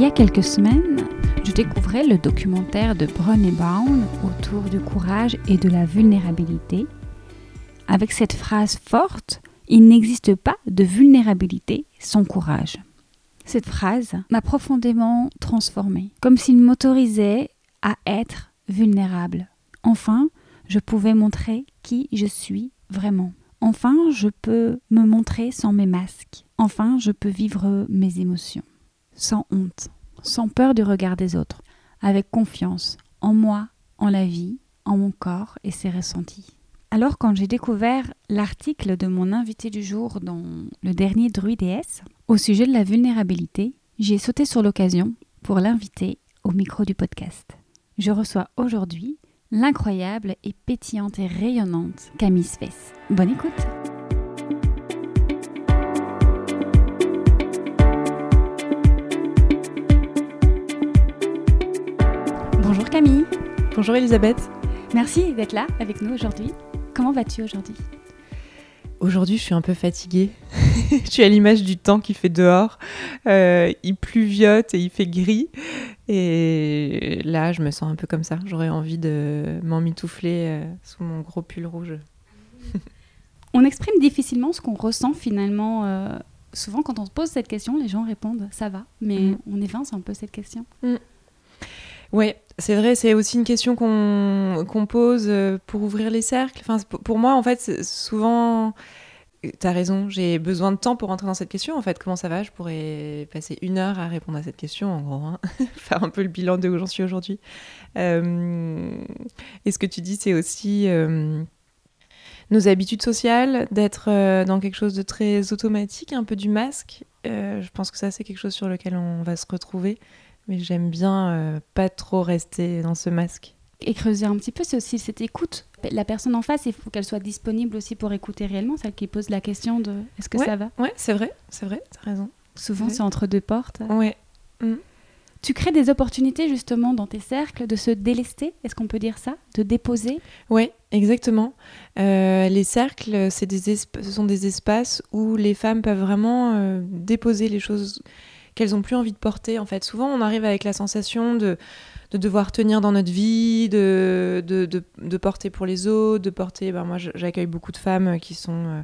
Il y a quelques semaines, je découvrais le documentaire de Brené Brown autour du courage et de la vulnérabilité, avec cette phrase forte Il n'existe pas de vulnérabilité sans courage. Cette phrase m'a profondément transformée, comme s'il m'autorisait à être vulnérable. Enfin, je pouvais montrer qui je suis vraiment. Enfin, je peux me montrer sans mes masques. Enfin, je peux vivre mes émotions sans honte, sans peur du regard des autres, avec confiance en moi, en la vie, en mon corps et ses ressentis. Alors quand j'ai découvert l'article de mon invité du jour dans le dernier Druides au sujet de la vulnérabilité, j'ai sauté sur l'occasion pour l'inviter au micro du podcast. Je reçois aujourd'hui l'incroyable et pétillante et rayonnante Camille Svess. Bonne écoute Bonjour Camille. Bonjour Elisabeth. Merci d'être là avec nous aujourd'hui. Comment vas-tu aujourd'hui? Aujourd'hui, je suis un peu fatiguée. je suis à l'image du temps qui fait dehors. Euh, il pluviote et il fait gris. Et là, je me sens un peu comme ça. J'aurais envie de m'emmitoufler euh, sous mon gros pull rouge. on exprime difficilement ce qu'on ressent finalement. Euh, souvent, quand on se pose cette question, les gens répondent ça va. Mais mm. on évince un peu cette question. Mm. Oui, c'est vrai, c'est aussi une question qu'on pose euh, pour ouvrir les cercles. Enfin, pour moi, en fait, souvent, tu as raison, j'ai besoin de temps pour entrer dans cette question. En fait, comment ça va? Je pourrais passer une heure à répondre à cette question, en gros, hein. faire un peu le bilan de où j'en suis aujourd'hui. Euh, et ce que tu dis, c'est aussi euh, nos habitudes sociales, d'être dans quelque chose de très automatique, un peu du masque. je pense que ça, c'est quelque chose sur lequel on va se retrouver mais j'aime bien euh, pas trop rester dans ce masque. Et creuser un petit peu, c'est aussi cette écoute. La personne en face, il faut qu'elle soit disponible aussi pour écouter réellement, celle qui pose la question de est-ce que ça va? Ouais, c'est vrai, c'est vrai, t'as raison. Souvent, c'est entre deux portes. Ouais. Mm. Tu crées des opportunités justement dans tes cercles de se délester, est-ce qu'on peut dire ça? De déposer? Oui, exactement. Euh, les cercles, c'est des ce sont des espaces où les femmes peuvent vraiment euh, déposer les choses qu'elles ont plus envie de porter. En fait, souvent, on arrive avec la sensation de, de devoir tenir dans notre vie, de, de, de, porter pour les autres, de porter. Ben moi, j'accueille beaucoup de femmes qui sont euh,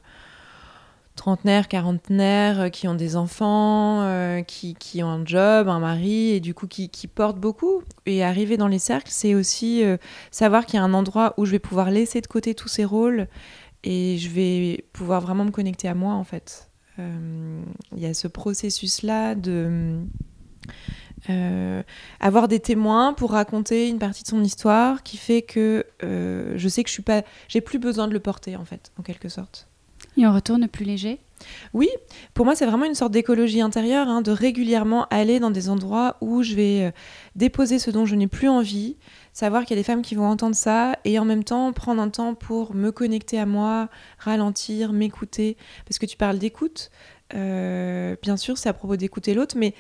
trentenaires, quarantenaires, euh, qui ont des enfants, euh, qui, qui, ont un job, un mari, et du coup qui, qui portent beaucoup. Et arriver dans les cercles, c'est aussi savoir qu'il y a un endroit où je vais pouvoir laisser de côté tous ces rôles et je vais pouvoir vraiment me connecter à moi, en fait. Euh, il y a ce processus-là de euh, avoir des témoins pour raconter une partie de son histoire qui fait que euh, je sais que je suis pas, j'ai plus besoin de le porter en fait, en quelque sorte. Et on retourne plus léger? Oui, pour moi c'est vraiment une sorte d'écologie intérieure, hein, de régulièrement aller dans des endroits où je vais déposer ce dont je n'ai plus envie, savoir qu'il y a des femmes qui vont entendre ça et en même temps prendre un temps pour me connecter à moi, ralentir, m'écouter. Parce que tu parles d'écoute, euh, bien sûr, c'est à propos d'écouter l'autre, mais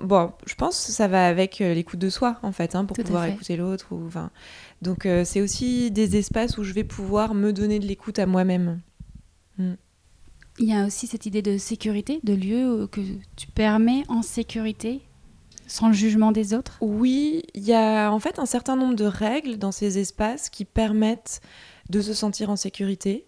bon, je pense que ça va avec euh, l'écoute de soi, en fait, hein, pour pouvoir écouter l'autre. Ou, enfin, donc, euh, c'est aussi des espaces où je vais pouvoir me donner de l'écoute à moi-même. Mm. Il y a aussi cette idée de sécurité, de lieu que tu permets en sécurité sans le jugement des autres Oui, il y a en fait un certain nombre de règles dans ces espaces qui permettent de se sentir en sécurité.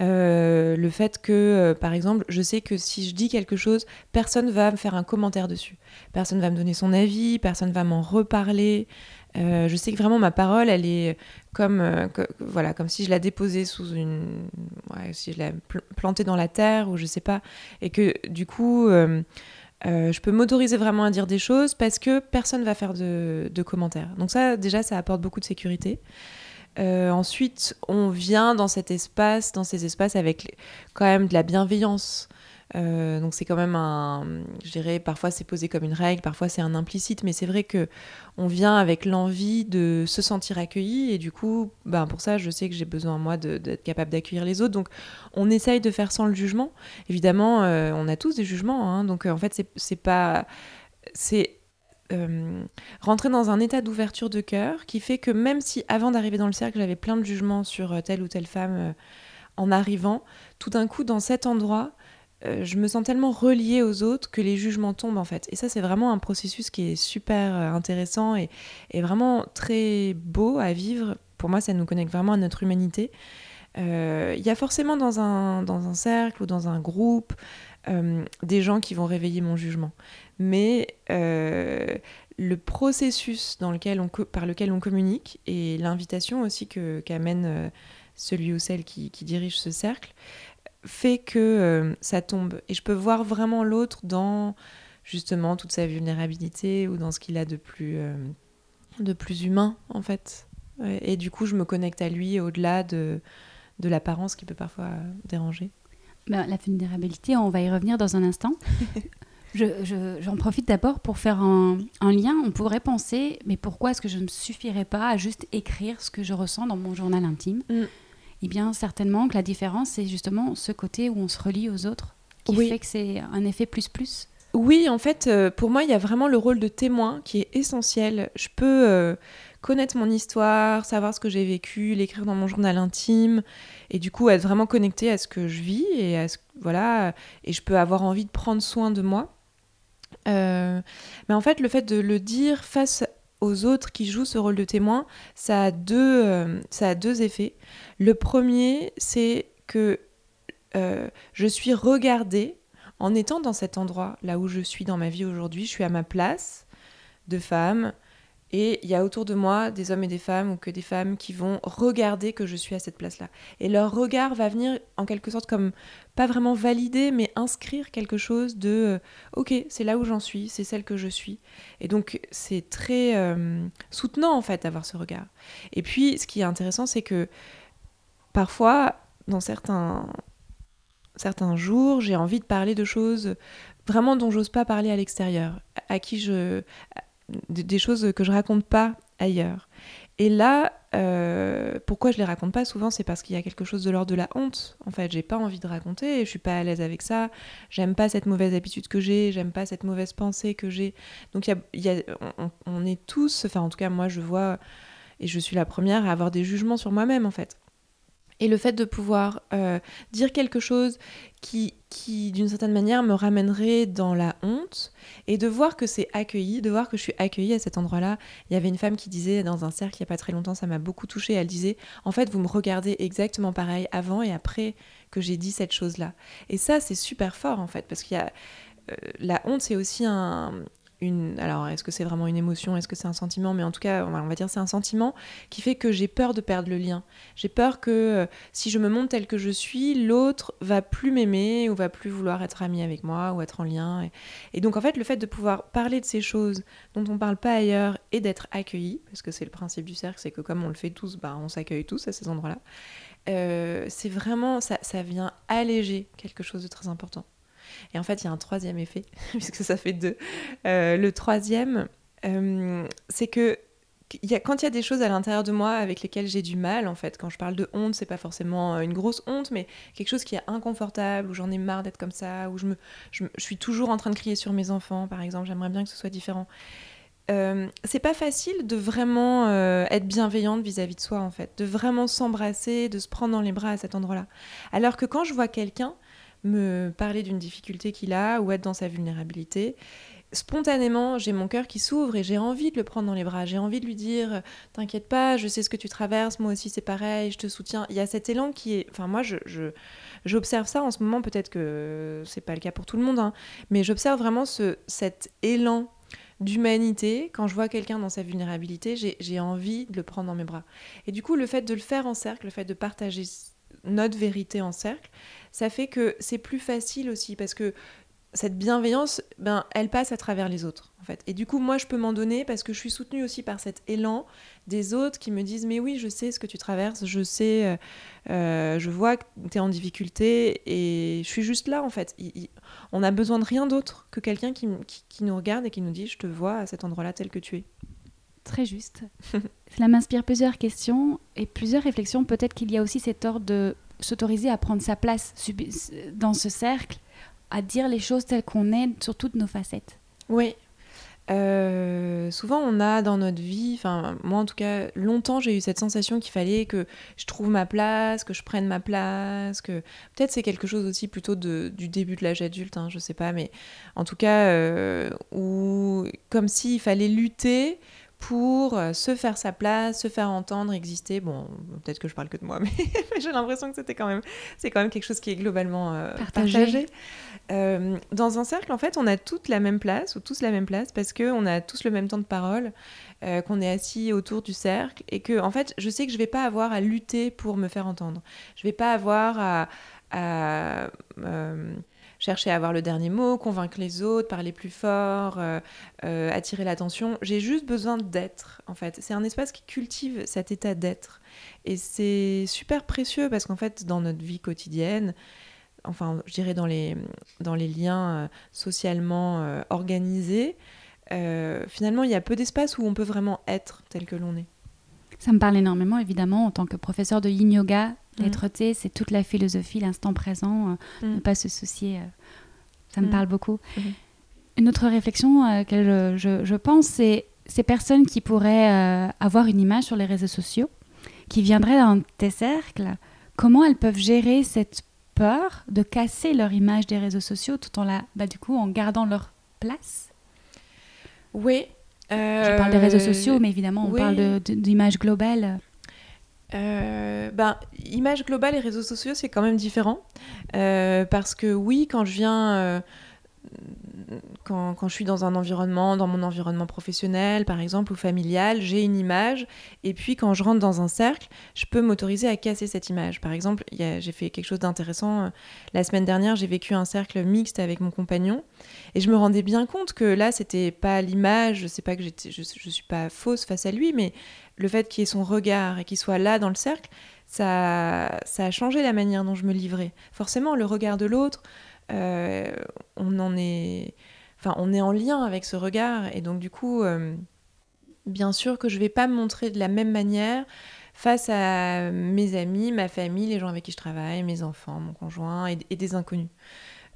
Euh, le fait que, euh, par exemple, je sais que si je dis quelque chose, personne va me faire un commentaire dessus. Personne va me donner son avis, personne va m'en reparler. Euh, je sais que vraiment ma parole, elle est comme, voilà, comme si je la déposais sous une, si je la plantais dans la terre ou je sais pas, et que du coup, Euh, je peux m'autoriser vraiment à dire des choses parce que personne va faire de, commentaires. Donc ça, déjà, ça apporte beaucoup de sécurité. Euh, ensuite, on vient dans cet espace, dans ces espaces avec quand même de la bienveillance. Euh, donc c'est quand même un, je dirais, parfois c'est posé comme une règle, parfois c'est un implicite, mais c'est vrai que on vient avec l'envie de se sentir accueilli et du coup, ben pour ça, je sais que j'ai besoin moi d'être capable d'accueillir les autres. Donc on essaye de faire sans le jugement. Évidemment, euh, on a tous des jugements, hein. donc euh, en fait c'est pas, c'est rentrer dans un état d'ouverture de cœur qui fait que même si avant d'arriver dans le cercle j'avais plein de jugements sur telle ou telle femme en arrivant, tout d'un coup dans cet endroit euh, je me sens tellement reliée aux autres que les jugements tombent en fait. Et ça, c'est vraiment un processus qui est super euh, intéressant et, vraiment très beau à vivre. Pour moi, ça nous connecte vraiment à notre humanité. Euh, il y a forcément dans un, dans un cercle ou dans un groupe des gens qui vont réveiller mon jugement. Mais le processus dans lequel on, par lequel on communique et l'invitation aussi qu'amène celui ou celle qui, qui dirige ce cercle, fait que euh, ça tombe. Et je peux voir vraiment l'autre dans justement toute sa vulnérabilité ou dans ce qu'il a de plus, euh, de plus humain, en fait. Et du coup, je me connecte à lui au-delà de, de l'apparence qui peut parfois déranger. Ben, la vulnérabilité, on va y revenir dans un instant. J'en profite d'abord pour faire un, un, lien. On pourrait penser, mais pourquoi est-ce que je ne me suffirais pas à juste écrire ce que je ressens dans mon journal intime? Mm eh bien certainement que la différence, c'est justement ce côté où on se relie aux autres, qui fait que c'est un effet plus-plus. Oui, en fait, euh, pour moi, il y a vraiment le rôle de témoin qui est essentiel. Je peux euh, connaître mon histoire, savoir ce que j'ai vécu, l'écrire dans mon journal intime, et du coup être vraiment connecté à ce que je vis et à ce, voilà, et je peux avoir envie de prendre soin de moi. Euh, mais en fait, le fait de le dire face aux autres qui jouent ce rôle de témoin, ça a deux, euh, effets. Le premier, c'est que euh, je suis regardée en étant dans cet endroit, là où je suis dans ma vie aujourd'hui, je suis à ma place de femme, et il y a autour de moi des hommes et des femmes, ou que des femmes qui vont regarder que je suis à cette place-là. Et leur regard va venir en quelque sorte comme, pas vraiment valider, mais inscrire quelque chose de, euh, ok, c'est là où j'en suis, c'est celle que je suis. Et donc c'est très euh, soutenant en fait d'avoir ce regard. Et puis ce qui est intéressant, c'est que parfois, dans certains, certains jours, j'ai envie de parler de choses vraiment dont j'ose pas parler à l'extérieur, à qui je des choses que je raconte pas ailleurs. Et là, euh, pourquoi je les raconte pas souvent, c'est parce qu'il y a quelque chose de l'ordre de la honte. En fait, j'ai pas envie de raconter, je suis pas à l'aise avec ça, j'aime pas cette mauvaise habitude que j'ai, j'aime pas cette mauvaise pensée que j'ai. Donc, y y a, on, on, est tous, enfin, en tout cas, moi, je vois, et je suis la première à avoir des jugements sur moi-même, en fait. Et le fait de pouvoir euh, dire quelque chose qui, qui d'une certaine manière, me ramènerait dans la honte, et de voir que c'est accueilli, de voir que je suis accueillie à cet endroit-là. Il y avait une femme qui disait dans un cercle il n'y a pas très longtemps, ça m'a beaucoup touchée, elle disait, en fait, vous me regardez exactement pareil avant et après que j'ai dit cette chose-là. Et ça, c'est super fort, en fait, parce qu'il y a... Euh, la honte, c'est aussi un, alors est-ce que c'est vraiment une émotion, est-ce que c'est un sentiment, mais en tout cas, on va, dire c'est un sentiment qui fait que j'ai peur de perdre le lien. J'ai peur que euh, si je me montre tel que je suis, l'autre va plus m'aimer ou va plus vouloir être ami avec moi ou être en lien. Et, donc en fait, le fait de pouvoir parler de ces choses dont on parle pas ailleurs et d'être accueilli, parce que c'est le principe du cercle, c'est que comme on le fait tous, bah, on s'accueille tous à ces endroits-là. Euh, c'est vraiment, ça vient alléger quelque chose de très important. Et en fait, il y a un troisième effet, puisque ça fait deux. Euh, le troisième, euh, c'est que quand il y a des choses à l'intérieur de moi avec lesquelles j'ai du mal, en fait, quand je parle de honte, c'est pas forcément euh, une grosse honte, mais quelque chose qui est inconfortable, où j'en ai marre d'être comme ça, où je, me, je, suis toujours en train de crier sur mes enfants, par exemple, j'aimerais bien que ce soit différent. c'est pas facile de vraiment être bienveillante vis-à-vis de soi en fait, de vraiment s'embrasser, de se prendre dans les bras à cet endroit-là. Alors que quand je vois quelqu'un me parler d'une difficulté qu'il a ou être dans sa vulnérabilité, spontanément, j'ai mon cœur qui s'ouvre et j'ai envie de le prendre dans les bras. J'ai envie de lui dire T'inquiète pas, je sais ce que tu traverses, moi aussi c'est pareil, je te soutiens. Il y a cet élan qui est. Enfin, moi, je, j'observe ça en ce moment, peut-être que c'est pas le cas pour tout le monde, hein, mais j'observe vraiment ce, cet élan d'humanité. Quand je vois quelqu'un dans sa vulnérabilité, j'ai envie de le prendre dans mes bras. Et du coup, le fait de le faire en cercle, le fait de partager notre vérité en cercle, ça fait que c'est plus facile aussi parce que cette bienveillance, ben, elle passe à travers les autres, en fait. Et du coup, moi, je peux m'en donner parce que je suis soutenue aussi par cet élan des autres qui me disent, mais oui, je sais ce que tu traverses, je sais, euh, euh, je vois que tu es en difficulté et je suis juste là, en fait. on a besoin de rien d'autre que quelqu'un qui, qui, nous regarde et qui nous dit, je te vois à cet endroit-là tel que tu es. Très juste. Cela m'inspire plusieurs questions et plusieurs réflexions. Peut-être qu'il y a aussi cet ordre de s'autoriser à prendre sa place dans ce cercle à dire les choses telles qu'on est sur toutes nos facettes. Oui. Euh, souvent, on a dans notre vie, enfin, moi en tout cas, longtemps j'ai eu cette sensation qu'il fallait que je trouve ma place, que je prenne ma place, que peut-être c'est quelque chose aussi plutôt du début de l'âge adulte, hein, je sais pas, mais en tout cas, euh, où, comme s'il fallait lutter pour euh, se faire sa place, se faire entendre, exister. Bon, peut-être que je parle que de moi, mais j'ai l'impression que c'était quand même, c'est quand même quelque chose qui est globalement euh, partagé. Euh, dans un cercle, en fait, on a toutes la même place ou tous la même place parce que on a tous le même temps de parole, qu'on est assis autour du cercle et que, en fait, je sais que je vais pas avoir à lutter pour me faire entendre. Je vais pas avoir à, à chercher à avoir le dernier mot, convaincre les autres, parler plus fort, euh, euh, attirer l'attention. J'ai juste besoin d'être, en fait. C'est un espace qui cultive cet état d'être. Et c'est super précieux parce qu'en fait, dans notre vie quotidienne, enfin, je dirais dans les, dans les liens euh, socialement organisés, finalement, il y a peu d'espace où on peut vraiment être tel que l'on est. Ça me parle énormément, évidemment, en tant que professeur de yin yoga. L'être mm. c'est toute la philosophie, l'instant présent, euh, mm. ne pas se soucier. Euh, ça me mm. parle beaucoup. Mm-hmm. Une autre réflexion à laquelle je, pense, c'est ces personnes qui pourraient euh, avoir une image sur les réseaux sociaux, qui viendraient dans tes cercles, comment elles peuvent gérer cette peur de casser leur image des réseaux sociaux tout en la, bah, du coup, en gardant leur place? Oui, je parle des réseaux sociaux, mais évidemment, on parle d'image globale. Euh, ben, image globale et réseaux sociaux, c'est quand même différent. Euh, parce que oui, quand je viens euh, quand, je suis dans un environnement, dans mon environnement professionnel par exemple ou familial, j'ai une image et puis quand je rentre dans un cercle, je peux m'autoriser à casser cette image. Par exemple, j'ai fait quelque chose d'intéressant. Euh, la semaine dernière, j'ai vécu un cercle mixte avec mon compagnon et je me rendais bien compte que là, c'était pas l'image, sais pas que je, je suis pas fausse face à lui, mais le fait qu'il ait son regard et qu'il soit là dans le cercle, ça, ça a changé la manière dont je me livrais. Forcément, le regard de l'autre, euh, on en est, enfin, on est en lien avec ce regard, et donc du coup, euh, bien sûr que je vais pas me montrer de la même manière face à mes amis, ma famille, les gens avec qui je travaille, mes enfants, mon conjoint et, des inconnus.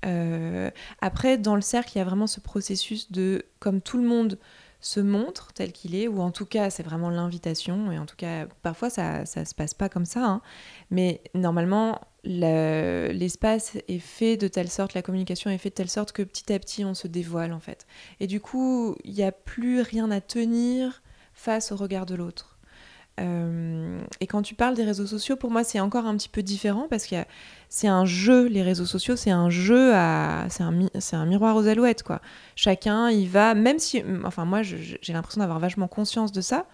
Euh, après, dans le cercle, il y a vraiment ce processus de, comme tout le monde se montre tel qu'il est, ou en tout cas c'est vraiment l'invitation, et en tout cas parfois ça ne se passe pas comme ça, hein. mais normalement l'espace est fait de telle sorte, la communication est faite de telle sorte que petit à petit on se dévoile en fait. Et du coup il n'y a plus rien à tenir face au regard de l'autre. Euh, et quand tu parles des réseaux sociaux, pour moi, c'est encore un petit peu différent parce que c'est un jeu, les réseaux sociaux, c'est un jeu à. C'est un, miroir aux alouettes, quoi. Chacun y va, même si. Enfin, moi, j'ai l'impression d'avoir vachement conscience de ça.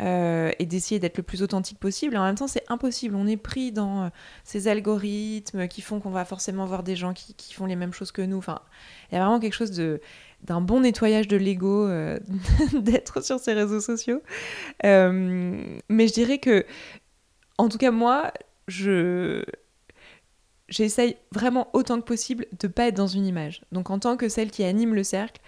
Euh, et d'essayer d'être le plus authentique possible. en même temps, c'est impossible. On est pris dans euh, ces algorithmes qui font qu'on va forcément voir des gens qui, qui, font les mêmes choses que nous. Enfin, il y a vraiment quelque chose de d'un bon nettoyage de l'ego euh, d'être sur ces réseaux sociaux. Mais je dirais que, en tout cas, moi, je j'essaye vraiment autant que possible de pas être dans une image. Donc en tant que celle qui anime le cercle,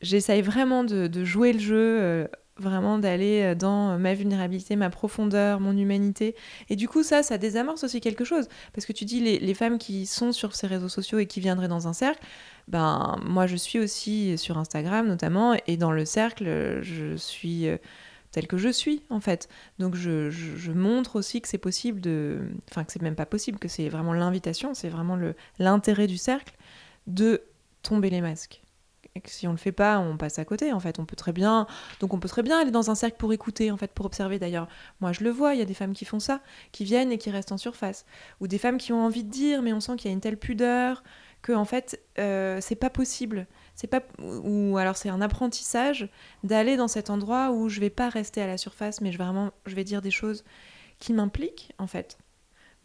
j'essaye vraiment de, jouer le jeu, vraiment d'aller dans ma vulnérabilité, ma profondeur, mon humanité. Et du coup, ça, ça désamorce aussi quelque chose. Parce que tu dis, les, femmes qui sont sur ces réseaux sociaux et qui viendraient dans un cercle, ben moi je suis aussi sur Instagram notamment et dans le cercle je suis euh, telle que je suis en fait. Donc je, je, montre aussi que c'est possible de, enfin que c'est même pas possible, que c'est vraiment l'invitation, c'est vraiment l'intérêt du cercle de tomber les masques. Si on le fait pas, on passe à côté. En fait, on peut très bien, donc on peut très bien aller dans un cercle pour écouter, en fait, pour observer. D'ailleurs, moi je le vois, il y a des femmes qui font ça, qui viennent et qui restent en surface, ou des femmes qui ont envie de dire, mais on sent qu'il y a une telle pudeur, que en fait euh, c'est pas possible c'est pas ou alors c'est un apprentissage d'aller dans cet endroit où je vais pas rester à la surface mais je vais vraiment je vais dire des choses qui m'impliquent en fait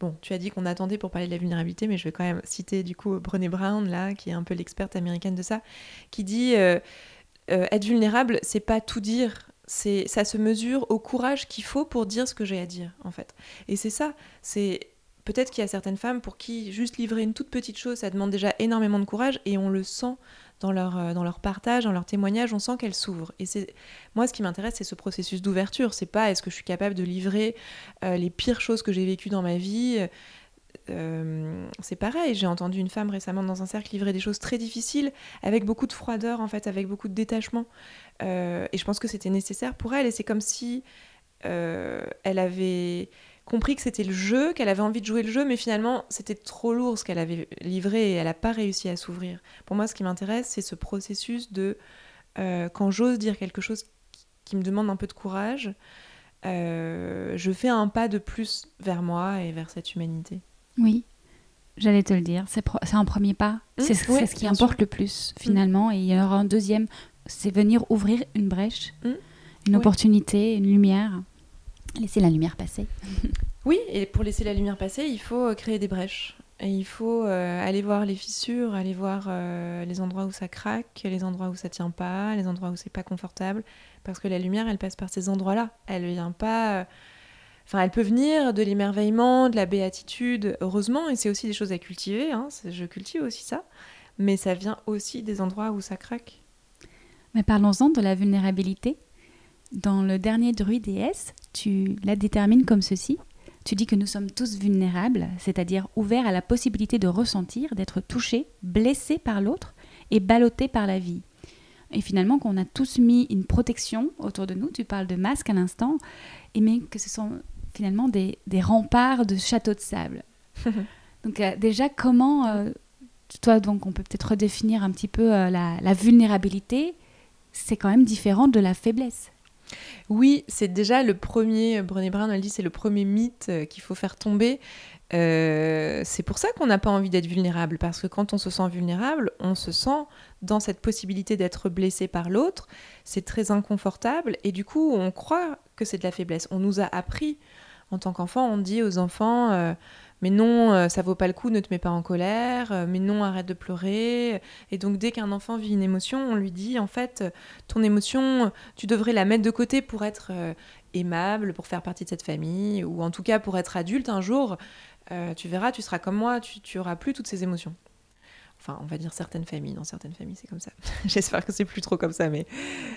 Bon, tu as dit qu'on attendait pour parler de la vulnérabilité, mais je vais quand même citer du coup Brené Brown, là, qui est un peu l'experte américaine de ça, qui dit euh, euh, être vulnérable, c'est pas tout dire, c'est ça se mesure au courage qu'il faut pour dire ce que j'ai à dire, en fait. Et c'est ça, c'est peut-être qu'il y a certaines femmes pour qui juste livrer une toute petite chose, ça demande déjà énormément de courage, et on le sent dans leur, euh, dans leur partage, dans leur témoignage, on sent qu'elles s'ouvrent. Et c'est moi, ce qui m'intéresse, c'est ce processus d'ouverture. C'est pas est-ce que je suis capable de livrer euh, les pires choses que j'ai vécues dans ma vie. Euh, c'est pareil, j'ai entendu une femme récemment dans un cercle livrer des choses très difficiles, avec beaucoup de froideur, en fait, avec beaucoup de détachement. et je pense que c'était nécessaire pour elle. Et c'est comme si elle avait compris que c'était le jeu, qu'elle avait envie de jouer le jeu, mais finalement c'était trop lourd ce qu'elle avait livré et elle n'a pas réussi à s'ouvrir. Pour moi, ce qui m'intéresse, c'est ce processus de euh, quand j'ose dire quelque chose qui me demande un peu de courage, euh, je fais un pas de plus vers moi et vers cette humanité. Oui, j'allais te le dire, c'est un premier pas, mmh, c'est ce qui importe le plus finalement, et il y aura un deuxième, c'est venir ouvrir une brèche, mmh. une opportunité, une lumière. Laisser la lumière passer. oui, et pour laisser la lumière passer, il faut euh, créer des brèches. Et il faut euh, aller voir les fissures, aller voir euh, les endroits où ça craque, les endroits où ça tient pas, les endroits où c'est pas confortable. Parce que la lumière, elle passe par ces endroits-là. Elle vient pas. Enfin, elle peut venir de l'émerveillement, de la béatitude, heureusement, et c'est aussi des choses à cultiver. Hein, je cultive aussi ça. Mais ça vient aussi des endroits où ça craque. Mais parlons-en de la vulnérabilité. Dans le dernier druide déesse, tu la détermines comme ceci. Tu dis que nous sommes tous vulnérables, c'est-à-dire ouverts à la possibilité de ressentir, d'être touchés, blessés par l'autre et ballottés par la vie. Et finalement, qu'on a tous mis une protection autour de nous, tu parles de masque à l'instant, et mais que ce sont finalement des, remparts de châteaux de sable. donc euh, déjà, comment, euh, toi, donc on peut peut-être redéfinir un petit peu euh, la, la vulnérabilité, c'est quand même différent de la faiblesse. Oui, c'est déjà le premier, Brené Brown elle dit, c'est le premier mythe euh, qu'il faut faire tomber. Euh, c'est pour ça qu'on n'a pas envie d'être vulnérable, parce que quand on se sent vulnérable, on se sent dans cette possibilité d'être blessé par l'autre, c'est très inconfortable, et du coup on croit que c'est de la faiblesse. On nous a appris, en tant qu'enfant, on dit aux enfants, euh, mais non, euh, ça vaut pas le coup, ne te mets pas en colère, euh, mais non, arrête de pleurer. Et donc dès qu'un enfant vit une émotion, on lui dit en fait, ton émotion, tu devrais la mettre de côté pour être euh, aimable, pour faire partie de cette famille, ou en tout cas pour être adulte un jour. tu verras, tu seras comme moi, tu, tu auras plus toutes ces émotions. Enfin, on va dire certaines familles. Dans certaines familles, c'est comme ça. J'espère que c'est plus trop comme ça, mais,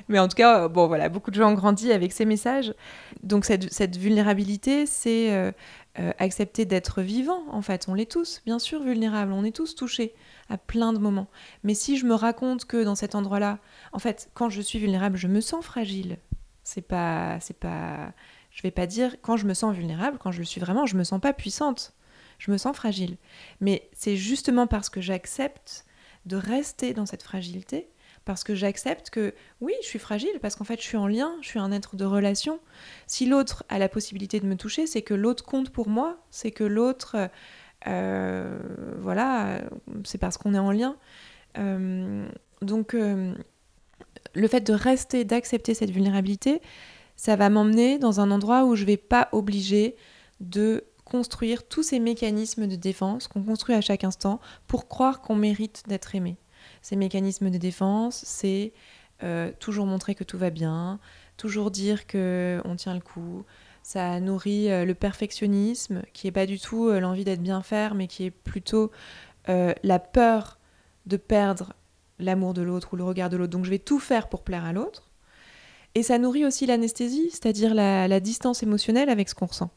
mais en tout cas, bon, voilà, beaucoup de gens ont grandi avec ces messages. Donc, cette, cette vulnérabilité, c'est euh, accepter d'être vivant, en fait. On l'est tous, bien sûr, vulnérables, on est tous touchés à plein de moments. Mais si je me raconte que dans cet endroit-là, en fait, quand je suis vulnérable, je me sens fragile. C'est pas, c'est pas, je vais pas dire quand je me sens vulnérable, quand je le suis vraiment, je me sens pas puissante. Je me sens fragile. Mais c'est justement parce que j'accepte de rester dans cette fragilité parce que j'accepte que oui, je suis fragile, parce qu'en fait, je suis en lien, je suis un être de relation. Si l'autre a la possibilité de me toucher, c'est que l'autre compte pour moi, c'est que l'autre, euh, voilà, c'est parce qu'on est en lien. Euh, donc, euh, le fait de rester, d'accepter cette vulnérabilité, ça va m'emmener dans un endroit où je ne vais pas obliger de construire tous ces mécanismes de défense qu'on construit à chaque instant pour croire qu'on mérite d'être aimé ces mécanismes de défense, c'est euh, toujours montrer que tout va bien, toujours dire que on tient le coup. Ça nourrit euh, le perfectionnisme, qui n'est pas du tout euh, l'envie d'être bien faire, mais qui est plutôt la peur de perdre l'amour de l'autre ou le regard de l'autre. Donc je vais tout faire pour plaire à l'autre. Et ça nourrit aussi l'anesthésie, c'est-à-dire la, distance émotionnelle avec ce qu'on ressent.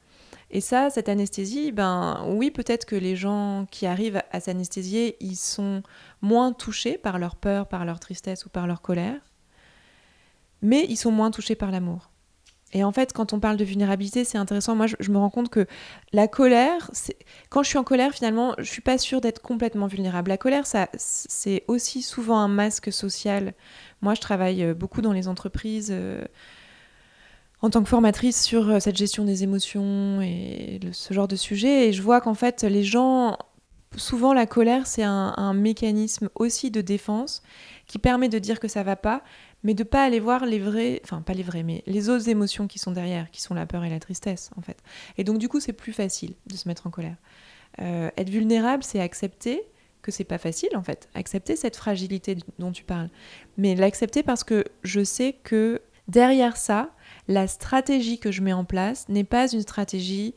Et ça, cette anesthésie, ben oui, peut-être que les gens qui arrivent à s'anesthésier, ils sont moins touchés par leur peur, par leur tristesse ou par leur colère, mais ils sont moins touchés par l'amour. Et en fait, quand on parle de vulnérabilité, c'est intéressant. Moi, je, me rends compte que la colère, quand je suis en colère, finalement, je suis pas sûre d'être complètement vulnérable. La colère, ça, c'est aussi souvent un masque social. Moi, je travaille euh, beaucoup dans les entreprises. Euh, en tant que formatrice sur euh, cette gestion des émotions et ce genre de sujet. Et je vois qu'en fait, les gens, souvent la colère, c'est un, mécanisme aussi de défense qui permet de dire que ça va pas, mais de pas aller voir les vrais, enfin pas les vrais, mais les autres émotions qui sont derrière, qui sont la peur et la tristesse en fait. Et donc du coup c'est plus facile de se mettre en colère. Euh, être vulnérable, c'est accepter que c'est pas facile en fait, accepter cette fragilité dont tu parles, mais l'accepter parce que je sais que derrière ça, la stratégie que je mets en place n'est pas une stratégie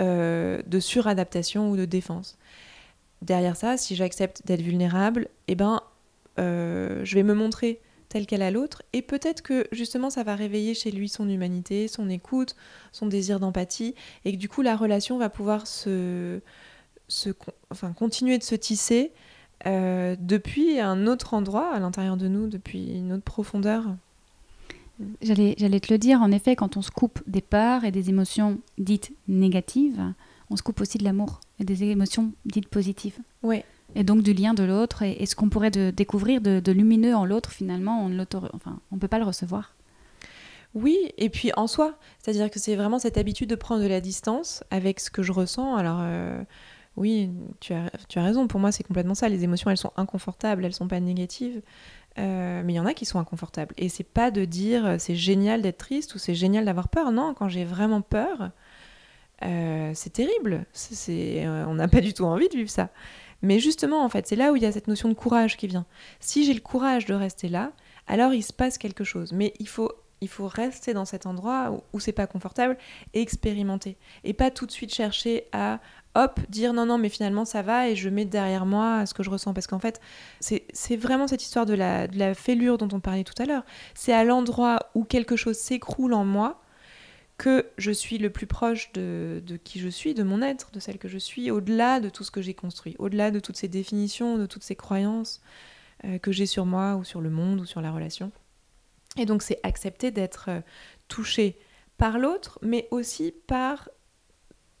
euh, de suradaptation ou de défense. Derrière ça, si j'accepte d'être vulnérable, eh ben, euh, je vais me montrer telle qu'elle à l'autre, et peut-être que justement ça va réveiller chez lui son humanité, son écoute, son désir d'empathie, et que du coup la relation va pouvoir se, enfin, continuer de se tisser euh, depuis un autre endroit à l'intérieur de nous, depuis une autre profondeur. J'allais, j'allais te le dire, en effet, quand on se coupe des peurs et des émotions dites négatives, on se coupe aussi de l'amour et des émotions dites positives. Oui. Et donc du lien de l'autre et, ce qu'on pourrait de, découvrir de, lumineux en l'autre finalement on ne enfin, on peut pas le recevoir. Oui et puis en soi c'est-à-dire que c'est vraiment cette habitude de prendre de la distance avec ce que je ressens. Alors euh, oui tu as, tu as raison. Pour moi c'est complètement ça. Les émotions elles sont inconfortables elles sont pas négatives euh, mais il y en a qui sont inconfortables et c'est pas de dire euh, c'est génial d'être triste ou c'est génial d'avoir peur non quand j'ai vraiment peur c'est terrible c'est, on n'a pas du tout envie de vivre ça mais justement, en fait, c'est là où il y a cette notion de courage qui vient. Si j'ai le courage de rester là, alors il se passe quelque chose. Mais il faut, il faut rester dans cet endroit où, c'est pas confortable et expérimenter. Et pas tout de suite chercher à, hop, dire non, non, mais finalement ça va et je mets derrière moi ce que je ressens. Parce qu'en fait, c'est vraiment cette histoire de la, de la fêlure dont on parlait tout à l'heure. C'est à l'endroit où quelque chose s'écroule en moi que je suis le plus proche de, qui je suis, de mon être, de celle que je suis, au-delà de tout ce que j'ai construit, au-delà de toutes ces définitions, de toutes ces croyances euh, que j'ai sur moi ou sur le monde ou sur la relation. Et donc c'est accepter d'être euh, touché par l'autre, mais aussi par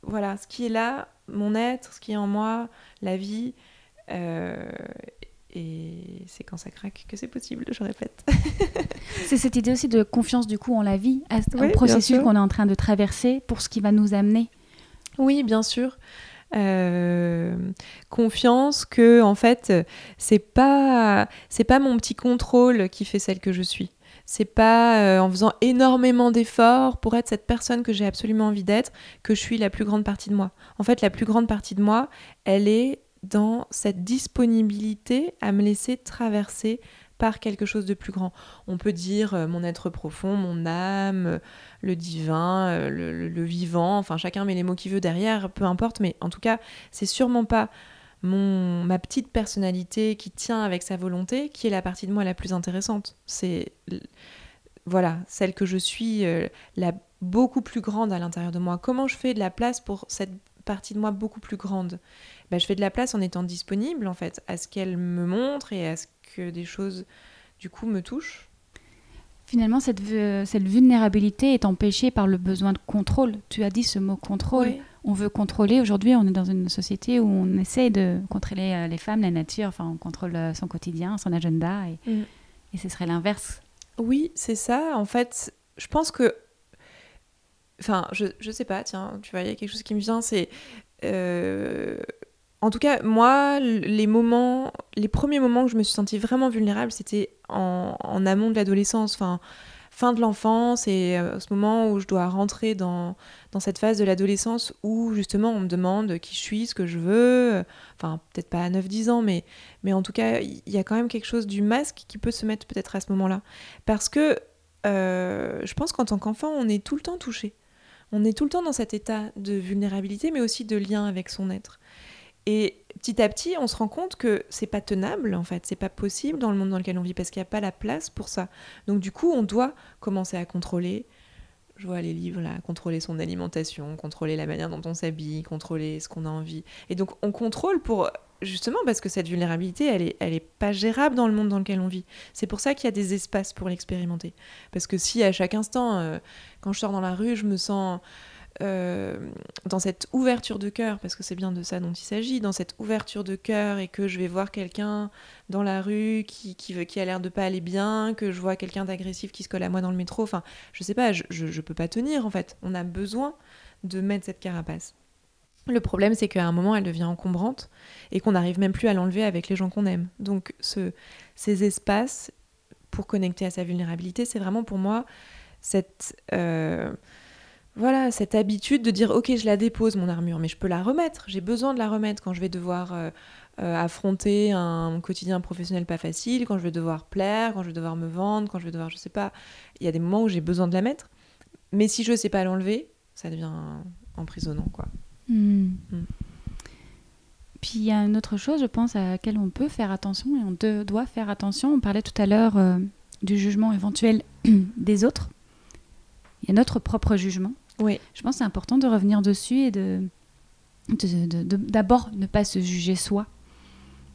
voilà ce qui est là, mon être, ce qui est en moi, la vie. Euh, et c'est quand ça craque que c'est possible, je répète. c'est cette idée aussi de confiance du coup en la vie, au processus qu'on est en train de traverser pour ce qui va nous amener. Oui, bien sûr. Euh, confiance que en fait c'est pas c'est pas mon petit contrôle qui fait celle que je suis c'est pas euh, en faisant énormément d'efforts pour être cette personne que j'ai absolument envie d'être que je suis la plus grande partie de moi en fait la plus grande partie de moi elle est dans cette disponibilité à me laisser traverser par quelque chose de plus grand. On peut dire euh, mon être profond, mon âme, euh, le divin, euh, le, vivant, enfin chacun met les mots qu'il veut derrière, peu importe, mais en tout cas, c'est sûrement pas mon, ma petite personnalité qui tient avec sa volonté qui est la partie de moi la plus intéressante. C'est voilà, celle que je suis, la beaucoup plus grande à l'intérieur de moi. Comment je fais de la place pour cette partie de moi beaucoup plus grande? Bah, je fais de la place en étant disponible en fait à ce qu'elle me montre et à ce que des choses du coup me touchent. Finalement, cette, cette vulnérabilité est empêchée par le besoin de contrôle. Tu as dit ce mot contrôle. On veut contrôler. Aujourd'hui, on est dans une société où on essaie de contrôler euh, les femmes, la nature. Enfin, on contrôle euh, son quotidien, son agenda. Et, mm. et ce serait l'inverse. Oui, c'est ça. En fait, je pense que. Enfin, je, je sais pas, tiens, tu vois, il y a quelque chose qui me vient, c'est. Euh, en tout cas, moi, les moments, les premiers moments où je me suis sentie vraiment vulnérable, c'était en, amont de l'adolescence, enfin, fin de l'enfance et euh, ce moment où je dois rentrer dans, dans cette phase de l'adolescence où justement on me demande qui je suis, ce que je veux, enfin peut-être pas à 9-10 ans, mais, mais en tout cas il y a quand même quelque chose du masque qui peut se mettre peut-être à ce moment-là. Parce que euh, je pense qu'en tant qu'enfant, on est tout le temps touché. On est tout le temps dans cet état de vulnérabilité, mais aussi de lien avec son être. Et petit à petit, on se rend compte que c'est pas tenable en fait, c'est pas possible dans le monde dans lequel on vit parce qu'il n'y a pas la place pour ça. Donc du coup, on doit commencer à contrôler. Je vois les livres là, contrôler son alimentation, contrôler la manière dont on s'habille, contrôler ce qu'on a envie. Et donc on contrôle pour justement parce que cette vulnérabilité, elle est, pas gérable dans le monde dans lequel on vit. C'est pour ça qu'il y a des espaces pour l'expérimenter. Parce que si à chaque instant, euh, quand je sors dans la rue, je me sens euh, dans cette ouverture de cœur, parce que c'est bien de ça dont il s'agit, dans cette ouverture de cœur et que je vais voir quelqu'un dans la rue qui, veut, qui a l'air de pas aller bien, que je vois quelqu'un d'agressif qui se colle à moi dans le métro, enfin, je sais pas, je, je, peux pas tenir en fait. On a besoin de mettre cette carapace. Le problème, c'est qu'à un moment, elle devient encombrante et qu'on n'arrive même plus à l'enlever avec les gens qu'on aime. Donc, ce, ces espaces, pour connecter à sa vulnérabilité, c'est vraiment pour moi cette voilà, cette habitude de dire ok, je la dépose mon armure, mais je peux la remettre. J'ai besoin de la remettre quand je vais devoir euh, euh, affronter un quotidien professionnel pas facile, quand je vais devoir plaire, quand je vais devoir me vendre, quand je vais devoir, je sais pas. Il y a des moments où j'ai besoin de la mettre, mais si je sais pas l'enlever, ça devient emprisonnant, quoi. Hmm. Hmm. Puis il y a une autre chose, je pense, à laquelle on peut faire attention et on doit faire attention. On parlait tout à l'heure euh, du jugement éventuel des autres. Il y a notre propre jugement. Oui. Je pense que c'est important de revenir dessus et de d'abord ne pas se juger soi.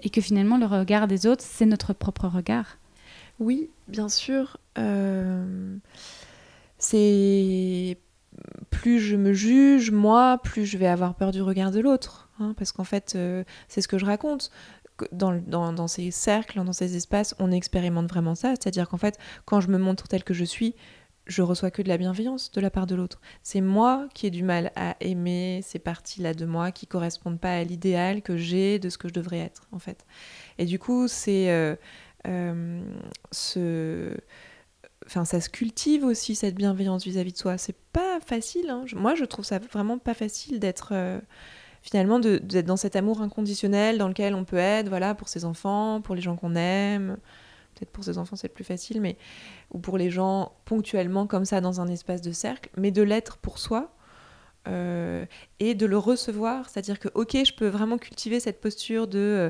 Et que finalement, le regard des autres, c'est notre propre regard. Oui, bien sûr. Euh, c'est plus je me juge, moi, plus je vais avoir peur du regard de l'autre. Hein, parce qu'en fait, euh, c'est ce que je raconte. Dans, dans, dans, ces cercles, dans ces espaces, on expérimente vraiment ça. C'est-à-dire qu'en fait, quand je me montre tel que je suis, je reçois que de la bienveillance de la part de l'autre. C'est moi qui ai du mal à aimer ces parties-là de moi qui correspondent pas à l'idéal que j'ai de ce que je devrais être, en fait. Et du coup, c'est euh, euh, enfin ça se cultive aussi cette bienveillance vis-à-vis de soi c'est pas facile hein. moi je trouve ça vraiment pas facile d'être euh, finalement d'être dans cet amour inconditionnel dans lequel on peut être voilà pour ses enfants pour les gens qu'on aime peut-être pour ses enfants c'est plus facile, mais ou pour les gens ponctuellement comme ça dans un espace de cercle, mais de l'être pour soi euh, et de le recevoir, c'est-à-dire que ok, je peux vraiment cultiver cette posture de euh,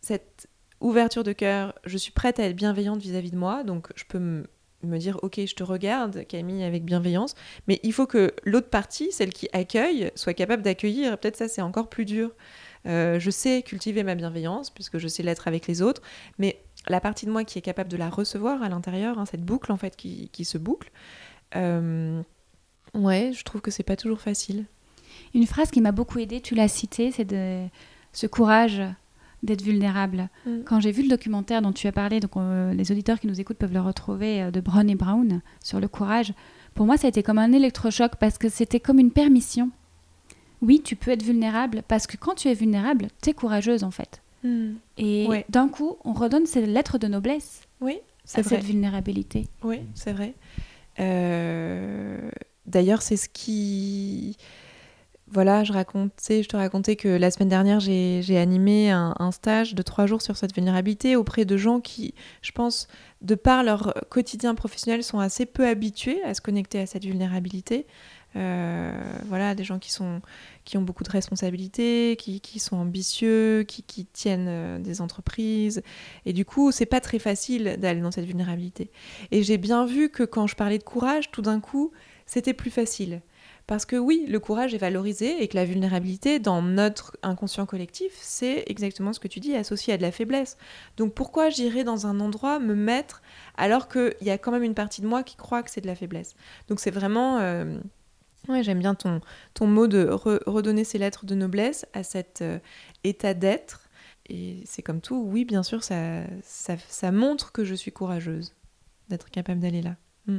cette ouverture de cœur, je suis prête à être bienveillante vis-à-vis de moi, donc je peux me dire ok je te regarde Camille avec bienveillance. Mais il faut que l'autre partie celle qui accueille soit capable d'accueillir. Peut-être ça c'est encore plus dur. Euh, je sais cultiver ma bienveillance puisque je sais l'être avec les autres. Mais la partie de moi qui est capable de la recevoir à l'intérieur, hein, cette boucle en fait qui, se boucle. Euh, ouais, je trouve que c'est pas toujours facile. Une phrase qui m'a beaucoup aidée, tu l'as citée, c'est de ce courage d'être vulnérable. Mm. Quand j'ai vu le documentaire dont tu as parlé, donc euh, les auditeurs qui nous écoutent peuvent le retrouver euh, de Brown et Brown sur le courage. Pour moi, ça a été comme un électrochoc parce que c'était comme une permission. Oui, tu peux être vulnérable parce que quand tu es vulnérable, tu es courageuse en fait. Hmm. Et d'un coup, on redonne ces lettres de noblesse oui, à cette vulnérabilité. Oui, c'est vrai. Euh, d'ailleurs, c'est ce qui... Voilà, je, racontais, je te racontais que la semaine dernière, j'ai animé un, un, stage de trois jours sur cette vulnérabilité auprès de gens qui, je pense, de par leur quotidien professionnel, sont assez peu habitués à se connecter à cette vulnérabilité. Euh, voilà, des gens qui, sont, qui ont beaucoup de responsabilités, qui, qui sont ambitieux, qui, qui tiennent euh, des entreprises. Et du coup, c'est pas très facile d'aller dans cette vulnérabilité. Et j'ai bien vu que quand je parlais de courage, tout d'un coup, c'était plus facile. Parce que oui, le courage est valorisé et que la vulnérabilité, dans notre inconscient collectif, c'est exactement ce que tu dis, associé à de la faiblesse. Donc pourquoi j'irais dans un endroit me mettre alors qu'il y a quand même une partie de moi qui croit que c'est de la faiblesse? Donc c'est vraiment... Euh, Ouais, j'aime bien ton, ton mot de redonner ces lettres de noblesse à cet euh, état d'être. Et c'est comme tout, oui, bien sûr, ça, ça, montre que je suis courageuse d'être capable d'aller là. Mm.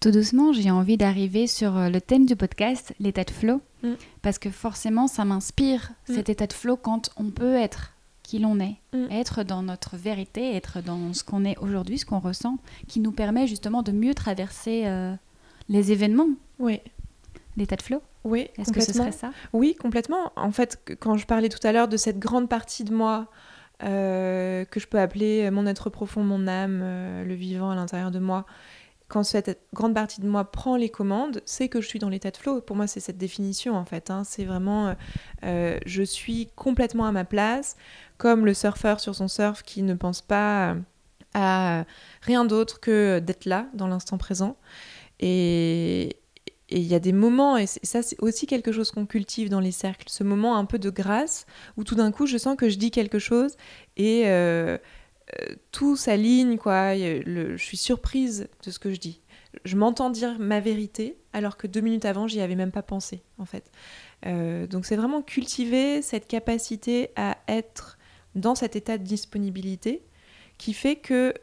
Tout doucement, j'ai envie d'arriver sur euh, le thème du podcast, l'état de flow, mm. parce que forcément, ça m'inspire mm. cet état de flow quand on peut être qui l'on est, être dans notre vérité, être dans ce qu'on est aujourd'hui, ce qu'on ressent, qui nous permet justement de mieux traverser euh, les événements. Oui l'état de flow Oui, Est-ce que ce serait ça Oui, complètement. En fait, quand je parlais tout à l'heure de cette grande partie de moi euh, que je peux appeler mon être profond, mon âme, euh, le vivant à l'intérieur de moi, quand cette grande partie de moi prend les commandes, c'est que je suis dans l'état de flow. Pour moi, c'est cette définition en fait. Hein. C'est vraiment, euh, je suis complètement à ma place, comme le surfeur sur son surf qui ne pense pas à rien d'autre que d'être là, dans l'instant présent. Et, il y a des moments, et ça c'est aussi quelque chose qu'on cultive dans les cercles, ce moment un peu de grâce, où tout d'un coup je sens que je dis quelque chose et euh, euh, tout s'aligne, quoi. je suis surprise de ce que je dis. Je m'entends dire ma vérité, alors que deux minutes avant, j'y avais même pas pensé, en fait. Euh, donc c'est vraiment cultiver cette capacité à être dans cet état de disponibilité qui fait que...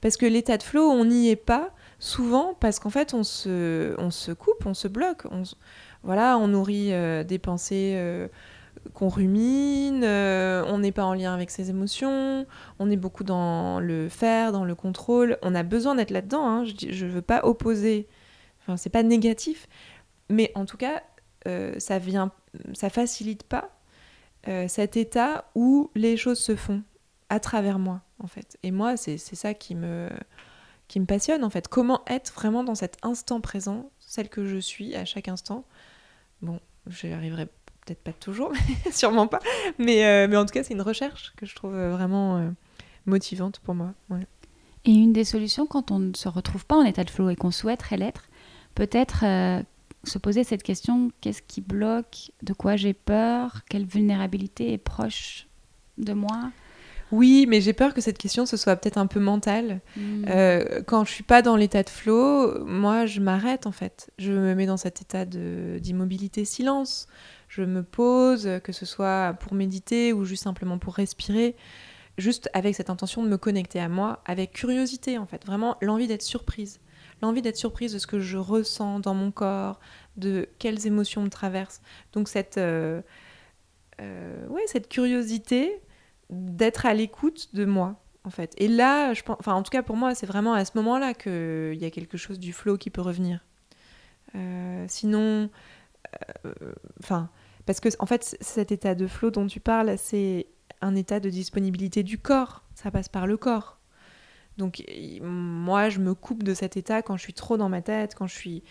parce que l'état de flow, on n'y est pas souvent parce qu'en fait on se, on se coupe, on se bloque, on, voilà, on nourrit euh, des pensées euh, qu'on rumine, euh, on n'est pas en lien avec ses émotions, on est beaucoup dans le faire, dans le contrôle. On a besoin d'être là-dedans. Hein. Je ne veux pas opposer. Enfin, c'est pas négatif, mais en tout cas, ça vient, ça facilite pas cet état où les choses se font à travers moi, en fait. Et moi, c'est ça qui me qui me passionne en fait. Comment être vraiment dans cet instant présent, celle que je suis à chaque instant? Bon, j'y arriverai peut-être pas toujours, sûrement pas. Mais, euh, mais en tout cas, c'est une recherche que je trouve euh, vraiment euh, motivante pour moi. Et une des solutions quand on ne se retrouve pas en état de flow et qu'on souhaiterait l'être, peut-être se poser cette question qu'est-ce qui bloque? De quoi j'ai peur? Quelle vulnérabilité est proche de moi? Oui, mais j'ai peur que cette question ce soit peut-être un peu mentale. Hmm. quand je suis pas dans l'état de flow, moi je m'arrête en fait. Je me mets dans cet état d'immobilité silence je me pose, que ce soit pour méditer ou juste simplement pour respirer, juste avec cette intention de me connecter à moi, avec curiosité en fait, vraiment l'envie d'être surprise, l'envie d'être surprise de ce que je ressens dans mon corps, de quelles émotions me traversent. Donc cette, euh, euh, ouais, cette curiosité d'être à l'écoute de moi en fait. Et là, je pense, enfin en tout cas pour moi, c'est vraiment à ce moment-là qu'il y a quelque chose du flow qui peut revenir. Euh, sinon, enfin, parce que, en fait, cet état de flow dont tu parles, c'est un état de disponibilité du corps. Ça passe par le corps. Donc, moi, je me coupe de cet état quand je suis trop dans ma tête, quand je suis,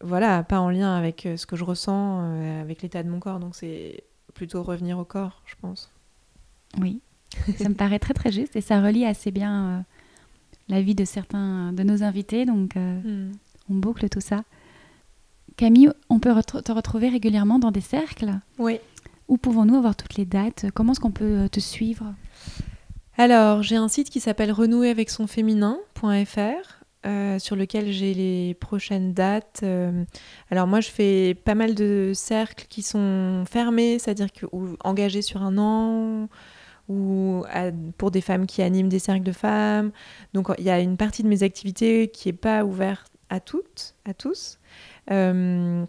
voilà, pas en lien avec euh, ce que je ressens, euh, avec l'état de mon corps. Donc, c'est plutôt revenir au corps, je pense. Oui, ça me paraît très très juste et ça relie assez bien euh, la vie de certains de nos invités. Donc, hmm. on boucle tout ça. Camille, on peut te retrouver régulièrement dans des cercles? Oui. Où pouvons-nous avoir toutes les dates? Comment est-ce qu'on peut euh, te suivre? Alors, j'ai un site qui s'appelle renouer avec son féminin.fr. Euh, sur lequel j'ai les prochaines dates. Euh, alors moi, je fais pas mal de cercles qui sont fermés, c'est-à-dire que, ou engagés sur un an, ou pour des femmes qui animent des cercles de femmes. Donc il y a une partie de mes activités qui n'est pas ouverte à toutes, à tous. Euh,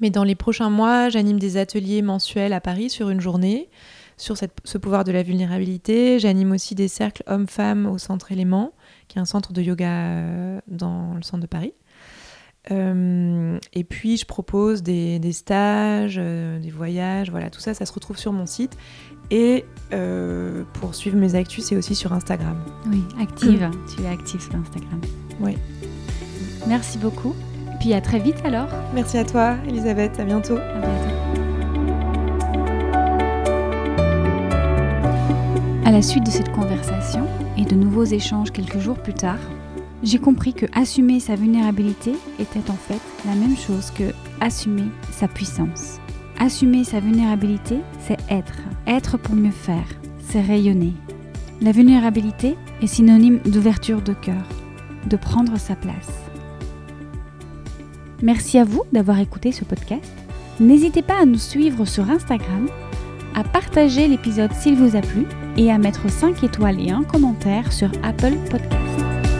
mais dans les prochains mois, j'anime des ateliers mensuels à Paris sur une journée sur ce pouvoir de la vulnérabilité. J'anime aussi des cercles hommes-femmes au Centre Élément, qui est un centre de yoga euh, dans le centre de Paris. Euh, et puis je propose des, stages, des voyages, voilà, tout ça, ça se retrouve sur mon site. Et pour suivre mes actus, c'est aussi sur Instagram. Oui, active, tu es active sur Instagram. Oui. Merci beaucoup. Puis à très vite alors. Merci à toi, Elisabeth. À bientôt. À bientôt. À la suite de cette conversation et de nouveaux échanges quelques jours plus tard, j'ai compris que assumer sa vulnérabilité était en fait la même chose que assumer sa puissance. Assumer sa vulnérabilité, c'est être. Être pour mieux faire, c'est rayonner. La vulnérabilité est synonyme d'ouverture de cœur, de prendre sa place. Merci à vous d'avoir écouté ce podcast. N'hésitez pas à nous suivre sur Instagram, à partager l'épisode s'il vous a plu et à mettre 5 étoiles et un commentaire sur Apple Podcast.